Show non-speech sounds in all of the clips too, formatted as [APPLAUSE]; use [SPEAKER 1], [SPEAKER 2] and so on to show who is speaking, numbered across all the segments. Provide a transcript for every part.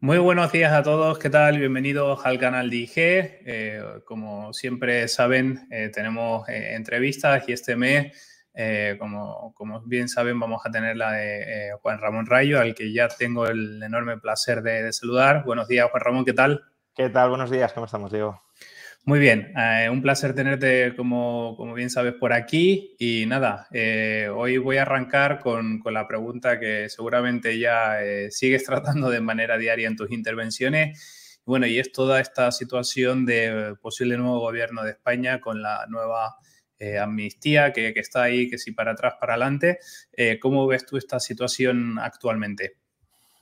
[SPEAKER 1] Muy buenos días a todos, ¿qué tal? Bienvenidos al canal de IG. Eh, como siempre saben, eh, tenemos eh, entrevistas y este mes como, como, bien saben, vamos a tener la de Juan Ramón Rayo, al que ya tengo el enorme placer de, saludar. Buenos días, Juan Ramón, ¿qué tal?
[SPEAKER 2] ¿Qué tal? Buenos días, ¿cómo estamos, Diego?
[SPEAKER 1] Muy bien, eh, un placer tenerte, como, como, bien sabes, por aquí. Y nada, hoy voy a arrancar con, con, la pregunta que seguramente ya sigues [LAUGHS] tratando de manera diaria en tus intervenciones. Bueno, y es toda esta situación de posible nuevo gobierno de España con la nueva eh, amnistía que, está ahí, que si para atrás, para adelante. Eh, ¿Cómo ves tú esta situación actualmente?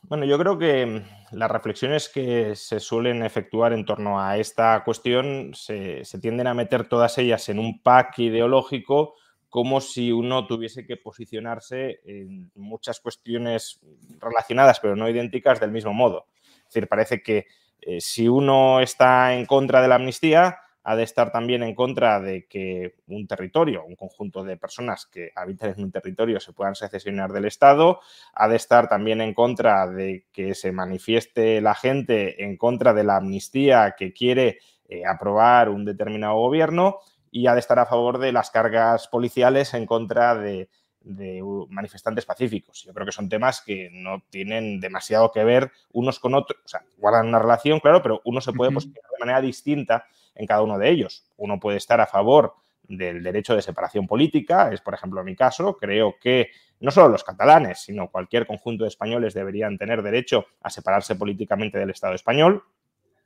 [SPEAKER 2] Bueno, yo creo que mm, las reflexiones que se suelen efectuar en torno a esta cuestión se, tienden a meter todas ellas en un pack ideológico como si uno tuviese que posicionarse en muchas cuestiones relacionadas pero no idénticas del mismo modo. Es decir, parece que eh, si uno está en contra de la amnistía, ha de estar también en contra de que un territorio, un conjunto de personas que habitan en un territorio se puedan secesionar del Estado, ha de estar también en contra de que se manifieste la gente en contra de la amnistía que quiere eh, aprobar un determinado gobierno y ha de estar a favor de las cargas policiales en contra de, de manifestantes pacíficos. Yo creo que son temas que no tienen demasiado que ver unos con otros, o sea, guardan una relación, claro, pero uno se puede posicionar de manera distinta en cada uno de ellos. Uno puede estar a favor del derecho de separación política, es por ejemplo mi caso, creo que no solo los catalanes, sino cualquier conjunto de españoles deberían tener derecho a separarse políticamente del Estado español.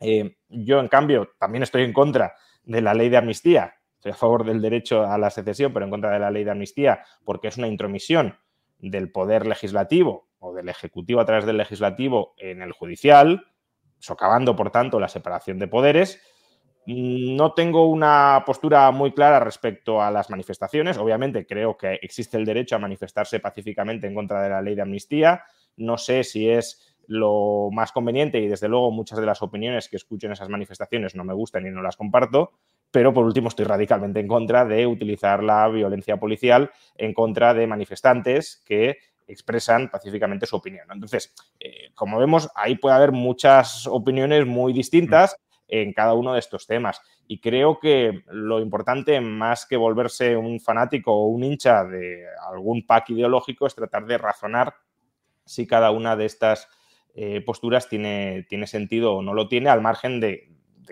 [SPEAKER 2] Eh, yo, en cambio, también estoy en contra de la ley de amnistía, Estoy a favor del derecho a la secesión, pero en contra de la ley de amnistía, porque es una intromisión del poder legislativo o del ejecutivo a través del legislativo en el judicial, socavando, por tanto, la separación de poderes. No tengo una postura muy clara respecto a las manifestaciones. Obviamente creo que existe el derecho a manifestarse pacíficamente en contra de la ley de amnistía. No sé si es lo más conveniente y desde luego muchas de las opiniones que escucho en esas manifestaciones no me gustan y no las comparto, pero por último estoy radicalmente en contra de utilizar la violencia policial en contra de manifestantes que expresan pacíficamente su opinión. Entonces, eh, como vemos, ahí puede haber muchas opiniones muy distintas en cada uno de estos temas. Y creo que lo importante, más que volverse un fanático o un hincha de algún pack ideológico, es tratar de razonar si cada una de estas eh, posturas tiene, tiene sentido o no lo tiene, al margen de,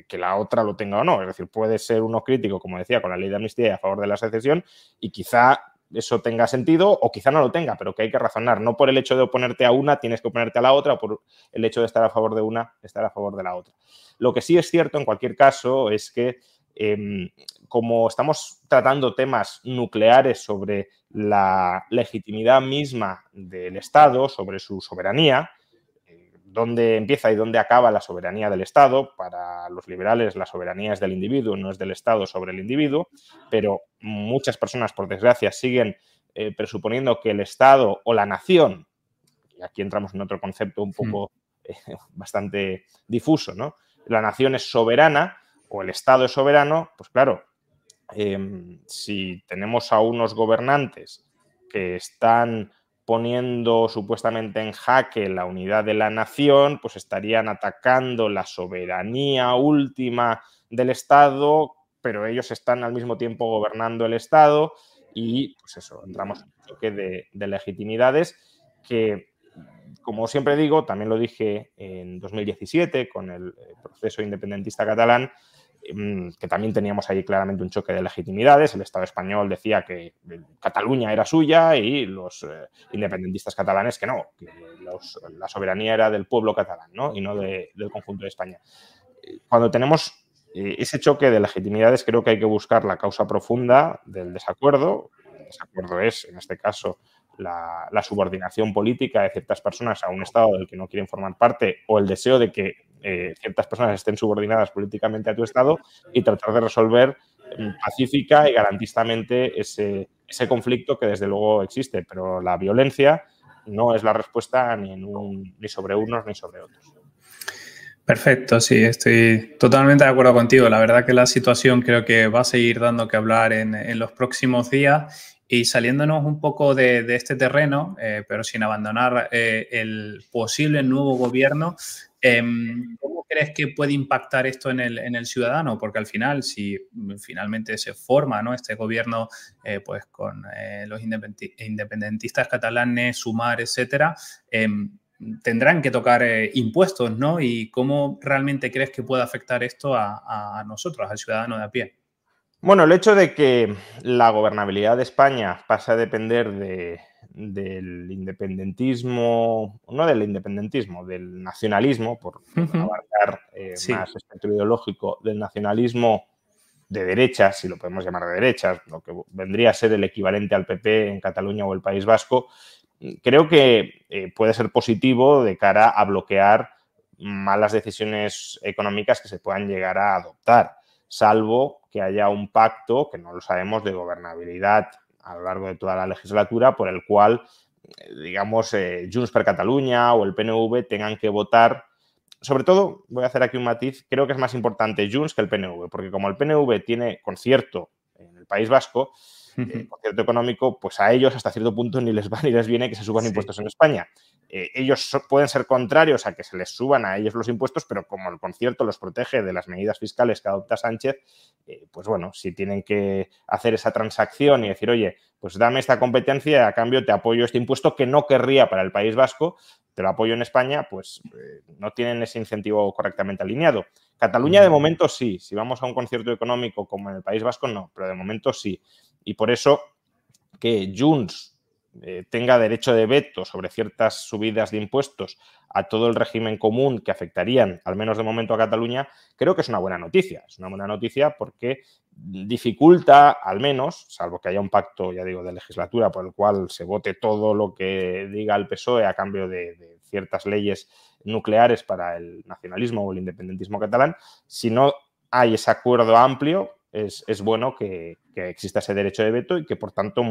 [SPEAKER 2] que la otra lo tenga o no. Es decir, puede ser uno crítico, como decía, con la ley de amnistía y a favor de la secesión y quizá eso tenga sentido o quizá no lo tenga, pero que hay que razonar. No por el hecho de oponerte a una tienes que oponerte a la otra o por el hecho de estar a favor de una, estar a favor de la otra. Lo que sí es cierto en cualquier caso es que em, como estamos tratando temas nucleares sobre la legitimidad misma del Estado, sobre su soberanía, dónde empieza y dónde acaba la soberanía del Estado. Para los liberales la soberanía es del individuo, no es del Estado sobre el individuo, pero muchas personas, por desgracia, siguen eh, presuponiendo que el Estado o la nación, y aquí entramos en otro concepto un poco eh, [LAUGHS] bastante difuso, ¿no? La nación es soberana o el Estado es soberano, pues claro, em, si tenemos a unos gobernantes que están poniendo supuestamente en jaque la unidad de la nación, pues estarían atacando la soberanía última del Estado, pero ellos están al mismo tiempo gobernando el Estado y pues eso, entramos en un choque de, de legitimidades que, como siempre digo, también lo dije en 2017 con el proceso independentista catalán, que también teníamos ahí claramente un choque de legitimidades. El Estado español decía que Cataluña era suya y los eh, independentistas catalanes que no, que la soberanía era del pueblo catalán ¿no? y no del conjunto de España. Cuando tenemos eh, ese choque de legitimidades, creo que hay que buscar la causa profunda del desacuerdo. El desacuerdo es, en este caso, la, subordinación política de ciertas personas a un Estado del que no quieren formar parte o el deseo de que eh, ciertas personas estén subordinadas políticamente a tu Estado y tratar de resolver mm, pacífica y garantistamente ese, ese conflicto que desde luego existe. Pero la violencia no es la respuesta ni, ni sobre unos ni sobre otros.
[SPEAKER 1] Perfecto, sí, estoy totalmente de acuerdo contigo. La verdad que la situación creo que va a seguir dando que hablar en, en los próximos días y saliéndonos un poco de, este terreno, eh, pero sin abandonar eh, el posible nuevo gobierno, ¿cómo crees que puede impactar esto en el, ciudadano? Porque al final, si finalmente se forma ¿no? este gobierno eh, pues con los independentistas catalanes, Sumar, etcétera, em, tendrán que tocar impuestos, ¿no? ¿Y cómo realmente crees que puede afectar esto a nosotros, al ciudadano de a pie?
[SPEAKER 2] Bueno, el hecho de que la gobernabilidad de España pase a depender del independentismo, no del independentismo, del nacionalismo, por abarcar eh, más espectro ideológico, del nacionalismo de derechas, si lo podemos llamar de derechas, lo que vendría a ser el equivalente al PP en Cataluña o el País Vasco, creo que eh, puede ser positivo de cara a bloquear malas decisiones económicas que se puedan llegar a adoptar salvo que haya un pacto, que no lo sabemos, de gobernabilidad a lo largo de toda la legislatura, por el cual, digamos, eh, Junts per Cataluña o el PNV tengan que votar. Sobre todo, voy a hacer aquí un matiz, creo que es más importante Junts que el PNV, porque como el PNV tiene concierto en el País Vasco, eh, concierto económico, pues a ellos hasta cierto punto ni les va ni les viene que se suban impuestos en España. Eh, ellos pueden ser contrarios a que se les suban a ellos los impuestos, pero como el concierto los protege de las medidas fiscales que adopta Sánchez, eh, pues bueno, si tienen que hacer esa transacción y decir, oye, pues dame esta competencia a cambio te apoyo este impuesto que no querría para el País Vasco, te lo apoyo en España, pues eh, no tienen ese incentivo correctamente alineado. Cataluña de momento sí, si vamos a un concierto económico como en el País Vasco no, pero de momento sí. Y por eso que Junts eh, tenga derecho de veto sobre ciertas subidas de impuestos a todo el régimen común que afectarían, al menos de momento, a Cataluña, creo que es una buena noticia. Es una buena noticia porque dificulta, al menos, salvo que haya un pacto, ya digo, de legislatura por el cual se vote todo lo que diga el PSOE a cambio de, ciertas leyes nucleares para el nacionalismo o el independentismo catalán, si no hay ese acuerdo amplio, es, bueno que, que, exista ese derecho de veto y que, por tanto,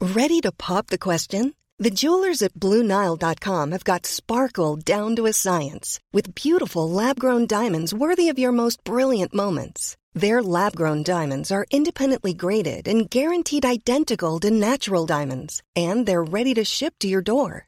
[SPEAKER 3] Ready to pop the question? The jewelers at BlueNile.com have got sparkle down to a science with beautiful lab grown diamonds worthy of your most brilliant moments. Their lab grown diamonds are independently graded and guaranteed identical to natural diamonds, and they're ready to ship to your door.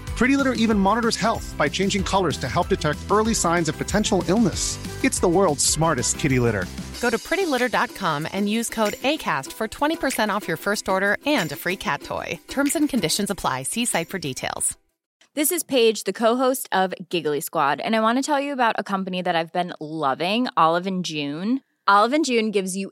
[SPEAKER 4] Pretty Litter even monitors health by changing colors to help detect early signs of potential illness. It's the world's smartest kitty litter.
[SPEAKER 5] Go to prettylitter.com and use code ACAST for 20% off your first order and a free cat toy. Terms and conditions apply. See site for details.
[SPEAKER 6] This is Paige, the co-host of Giggly Squad, and I want to tell you about a company that I've been loving, Olive and June. Olive and June gives you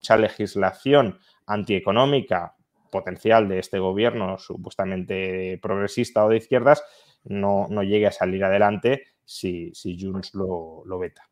[SPEAKER 2] Mucha legislación antieconómica potencial de este gobierno supuestamente progresista o de izquierdas no, llegue a salir adelante si, si Junts lo, veta.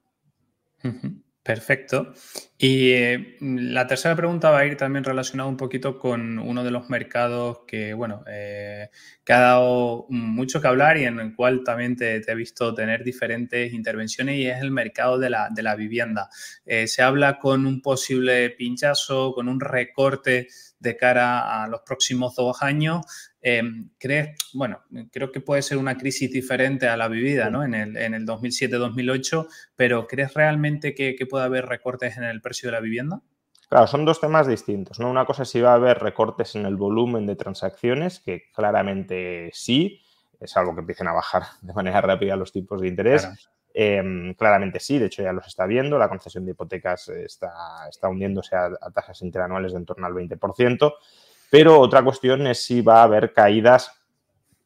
[SPEAKER 1] Perfecto. Y eh, la tercera pregunta va a ir también relacionada un poquito con uno de los mercados que, bueno, eh, que ha dado mucho que hablar y en el cual también te, he visto tener diferentes intervenciones y es el mercado de la, de la vivienda. Eh, se habla con un posible pinchazo, con un recorte de cara a los próximos dos años. Em, ¿Crees, bueno, creo que puede ser una crisis diferente a la vivida ¿no? en el, en el 2007-2008, pero ¿crees realmente que, puede haber recortes en el precio de la vivienda?
[SPEAKER 2] Claro, son dos temas distintos. ¿no? Una cosa es si va a haber recortes en el volumen de transacciones, que claramente sí, es algo que empiecen a bajar de manera rápida los tipos de interés. Em, claramente sí, de hecho ya los está viendo, la concesión de hipotecas está, está hundiéndose a, a tasas interanuales de en torno al 20%. Pero otra cuestión es si va a haber caídas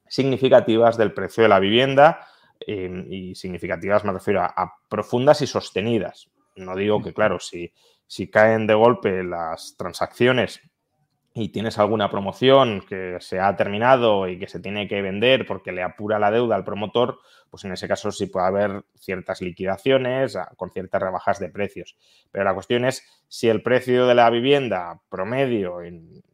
[SPEAKER 2] significativas del precio de la vivienda em, y significativas me refiero a, profundas y sostenidas. No digo que, claro, si, si caen de golpe las transacciones y tienes alguna promoción que se ha terminado y que se tiene que vender porque le apura la deuda al promotor, pues en ese caso sí puede haber ciertas liquidaciones con ciertas rebajas de precios. Pero la cuestión es si el precio de la vivienda promedio,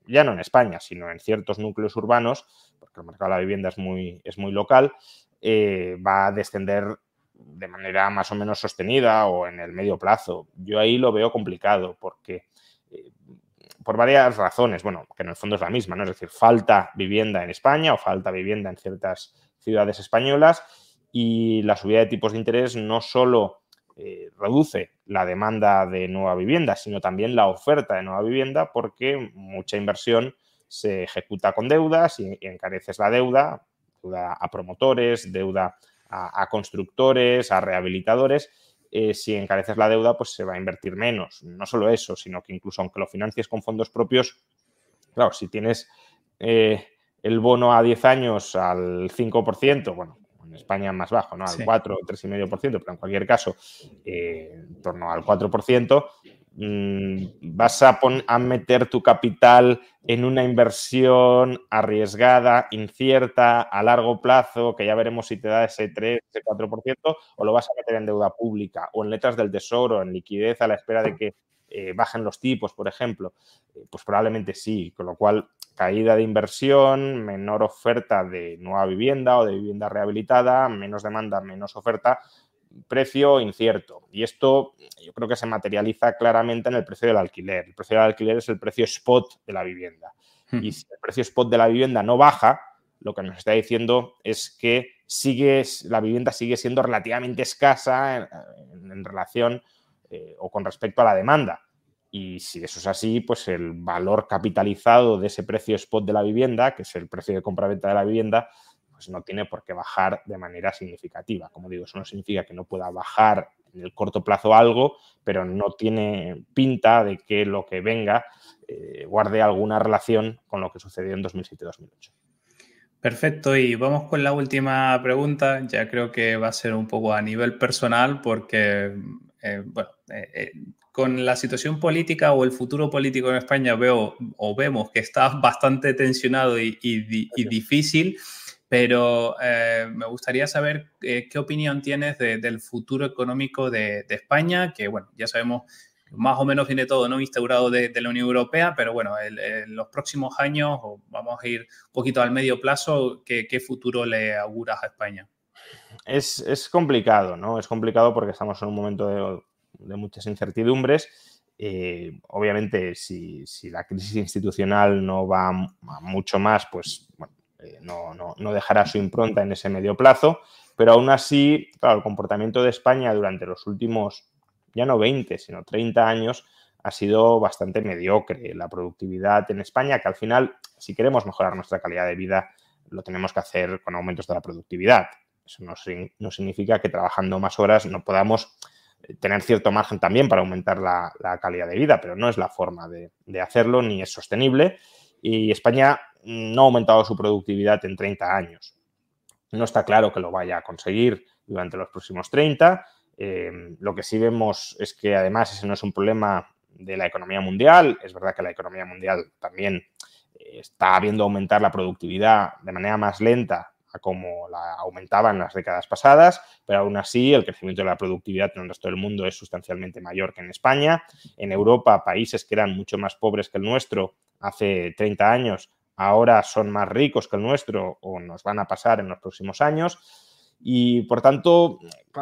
[SPEAKER 2] ya no en España, sino en ciertos núcleos urbanos, porque el mercado de la vivienda es muy, es muy local, eh, va a descender de manera más o menos sostenida o en el medio plazo. Yo ahí lo veo complicado porque eh, por varias razones, bueno, que en el fondo es la misma, ¿no? Es decir, falta vivienda en España o falta vivienda en ciertas ciudades españolas y la subida de tipos de interés no solo eh, reduce la demanda de nueva vivienda, sino también la oferta de nueva vivienda porque mucha inversión se ejecuta con deudas y, encareces la deuda, deuda a promotores, deuda a constructores, a rehabilitadores eh, si encareces la deuda, pues se va a invertir menos. No solo eso, sino que incluso aunque lo financies con fondos propios, claro, si tienes eh, el bono a 10 años al 5%, bueno, en España más bajo, ¿no? Al 4 o 3,5%, pero en cualquier caso, eh, en torno al 4%, Mm, vas a, a, meter tu capital en una inversión arriesgada, incierta, a largo plazo, que ya veremos si te da ese 3, ese 4%, o lo vas a meter en deuda pública o en letras del tesoro, en liquidez a la espera de que eh, bajen los tipos, por ejemplo. Eh, pues probablemente sí, con lo cual caída de inversión, menor oferta de nueva vivienda o de vivienda rehabilitada, menos demanda, menos oferta, precio incierto. Y esto yo creo que se materializa claramente en el precio del alquiler. El precio del alquiler es el precio spot de la vivienda. Y si el precio spot de la vivienda no baja, lo que nos está diciendo es que sigue, la vivienda sigue siendo relativamente escasa en, relación eh, o con respecto a la demanda. Y si eso es así, pues el valor capitalizado de ese precio spot de la vivienda, que es el precio de compra-venta de la vivienda, pues no tiene por qué bajar de manera significativa. Como digo, eso no significa que no pueda bajar en el corto plazo algo, pero no tiene pinta de que lo que venga eh, guarde alguna relación con lo que sucedió en 2007-2008.
[SPEAKER 1] Perfecto, y vamos con la última pregunta. Ya creo que va a ser un poco a nivel personal porque, eh, bueno, eh, con la situación política o el futuro político en España veo o vemos que está [LAUGHS] bastante tensionado y difícil pero eh, me gustaría saber eh, qué opinión tienes del futuro económico de, España, que bueno, ya sabemos más o menos viene todo no instaurado de, la Unión Europea, pero bueno, en los próximos años, o vamos a ir un poquito al medio plazo, ¿qué, futuro le auguras a España?
[SPEAKER 2] Es, complicado, ¿no? Es complicado porque estamos en un momento de, muchas incertidumbres. Eh, obviamente, si, si, la crisis institucional no va mucho más, pues bueno, eh, no, no, dejará su impronta en ese medio plazo, pero aún así, claro, el comportamiento de España durante los últimos, ya no 20, sino 30 años, ha sido bastante mediocre. La productividad en España, que al final, si queremos mejorar nuestra calidad de vida, lo tenemos que hacer con aumentos de la productividad. Eso no, significa que trabajando más horas no podamos eh, tener cierto margen también para aumentar la, calidad de vida, pero no es la forma de hacerlo ni es sostenible. Y España no ha aumentado su productividad en 30 años. No está claro que lo vaya a conseguir durante los próximos 30. Eh, lo que sí vemos es que además ese no es un problema de la economía mundial. Es verdad que la economía mundial también eh, está viendo aumentar la productividad de manera más lenta a como la aumentaba en las décadas pasadas, pero aún así el crecimiento de la productividad en el resto del mundo es sustancialmente mayor que en España. En Europa, países que eran mucho más pobres que el nuestro hace 30 años, ahora son más ricos que el nuestro o nos van a pasar en los próximos años. Y por tanto,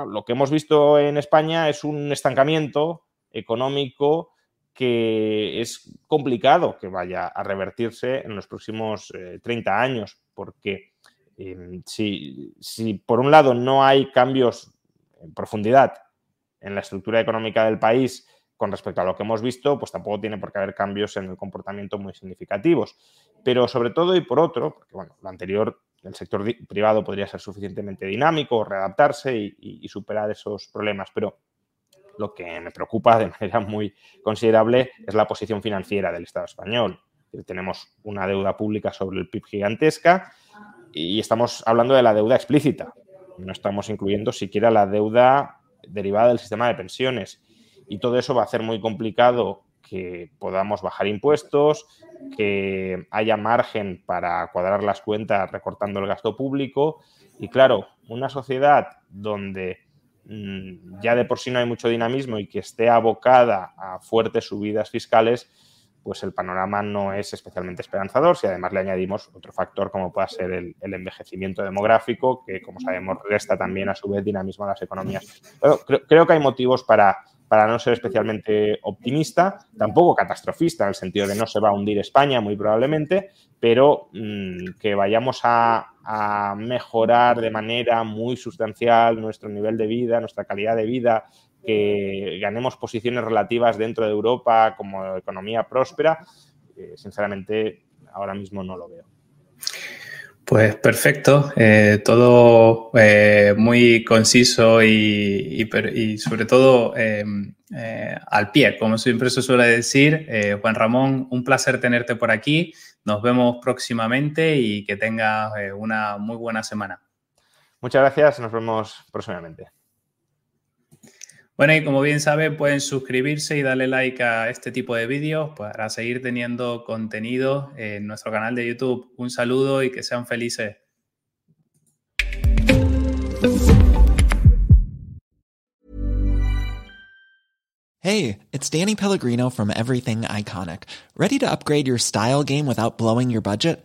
[SPEAKER 2] lo que hemos visto en España es un estancamiento económico que es complicado que vaya a revertirse en los próximos 30 eh, años, porque em, si, si, por un lado no hay cambios en profundidad en la estructura económica del país con respecto a lo que hemos visto, pues tampoco tiene por qué haber cambios en el comportamiento muy significativos. Pero sobre todo y por otro, porque bueno, lo anterior, el sector privado podría ser suficientemente dinámico, readaptarse y, y superar esos problemas, pero lo que me preocupa de [LAUGHS] manera muy considerable es la posición financiera del Estado español. Tenemos una deuda pública sobre el PIB gigantesca y estamos hablando de la deuda explícita. No estamos incluyendo siquiera la deuda derivada del sistema de pensiones. Y todo eso va a hacer muy complicado que podamos bajar impuestos, que haya margen para cuadrar las cuentas recortando el gasto público. Y claro, una sociedad donde Mm, ya de por sí no hay mucho dinamismo y que esté abocada a fuertes subidas fiscales, pues el panorama no es especialmente esperanzador. Si además le añadimos otro factor como pueda ser el, envejecimiento demográfico, que como sabemos resta también a su vez dinamismo a las economías. creo, que hay motivos para, para no ser especialmente optimista, tampoco catastrofista, en el sentido de no se va a hundir España muy probablemente, pero mm, que vayamos a, mejorar de manera muy sustancial nuestro nivel de vida, nuestra calidad de vida, que ganemos posiciones relativas dentro de Europa como economía próspera, eh, sinceramente ahora mismo no lo veo.
[SPEAKER 1] Pues perfecto, eh, todo eh, muy conciso y, sobre todo em, al pie, como siempre se suele decir. Juan Ramón, un placer tenerte por aquí. Nos vemos próximamente y que tengas una muy buena semana.
[SPEAKER 2] Muchas gracias, nos vemos próximamente.
[SPEAKER 1] Bueno, y como bien saben, pueden suscribirse y darle like a este tipo de vídeos para seguir teniendo contenido en nuestro canal de YouTube. Un saludo y que sean felices.
[SPEAKER 7] Hey, it's Danny Pellegrino from Everything Iconic. ¿Ready to upgrade your style game without blowing your budget?